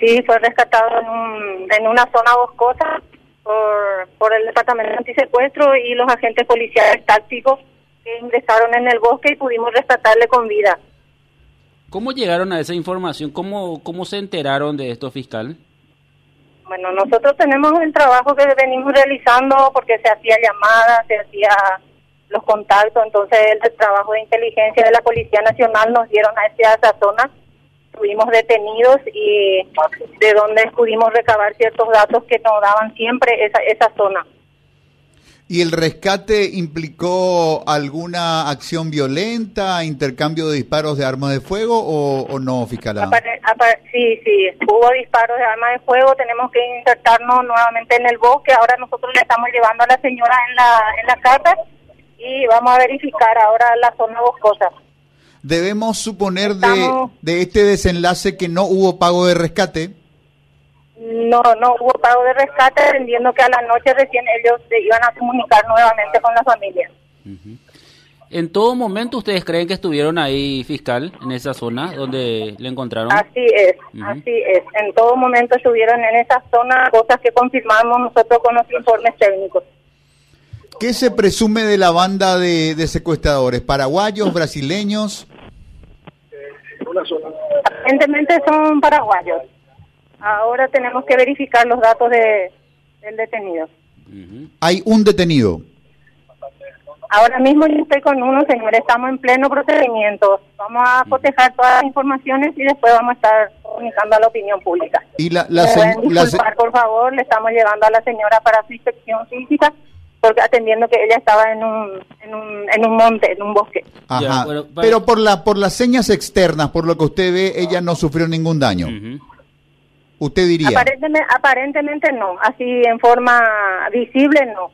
Sí, fue rescatado en, un, en una zona boscosa por, por el Departamento de Antisecuestro y los agentes policiales tácticos que ingresaron en el bosque y pudimos rescatarle con vida. ¿Cómo llegaron a esa información? ¿Cómo, cómo se enteraron de esto, fiscal? Bueno, nosotros tenemos el trabajo que venimos realizando porque se hacía llamadas, se hacía los contactos, entonces el trabajo de inteligencia de la Policía Nacional nos dieron a esa zona, estuvimos detenidos y de donde pudimos recabar ciertos datos que nos daban siempre esa, esa zona. ¿Y el rescate implicó alguna acción violenta, intercambio de disparos de armas de fuego o, no, fiscal? sí, sí, hubo disparos de armas de fuego, tenemos que insertarnos nuevamente en el bosque, ahora nosotros le estamos llevando a la señora en la, en la casa y vamos a verificar ahora la zona boscosa. ¿Debemos suponer de, de este desenlace que no hubo pago de rescate? No, no hubo pago de rescate, entendiendo que a la noche recién ellos se iban a comunicar nuevamente con la familia. ¿En todo momento ustedes creen que estuvieron ahí, fiscal, en esa zona donde le encontraron? Así es, así es. En todo momento estuvieron en esa zona, cosas que confirmamos nosotros con los informes técnicos. ¿Qué se presume de la banda de, secuestradores? ¿Paraguayos, brasileños? Aparentemente son paraguayos. Ahora tenemos que verificar los datos de, del detenido. Hay un detenido. Ahora mismo yo estoy con uno, señor. Estamos en pleno procedimiento. Vamos a cotejar todas las informaciones y después vamos a estar comunicando a la opinión pública. Y la, la, por favor, le estamos llevando a la señora para su inspección física porque atendiendo que ella estaba en un, en un, en un monte, en un bosque. Ajá. pero, por la por las señas externas, por lo que usted ve, ella no sufrió ningún daño usted diría. Aparentemente, aparentemente no, así en forma visible no.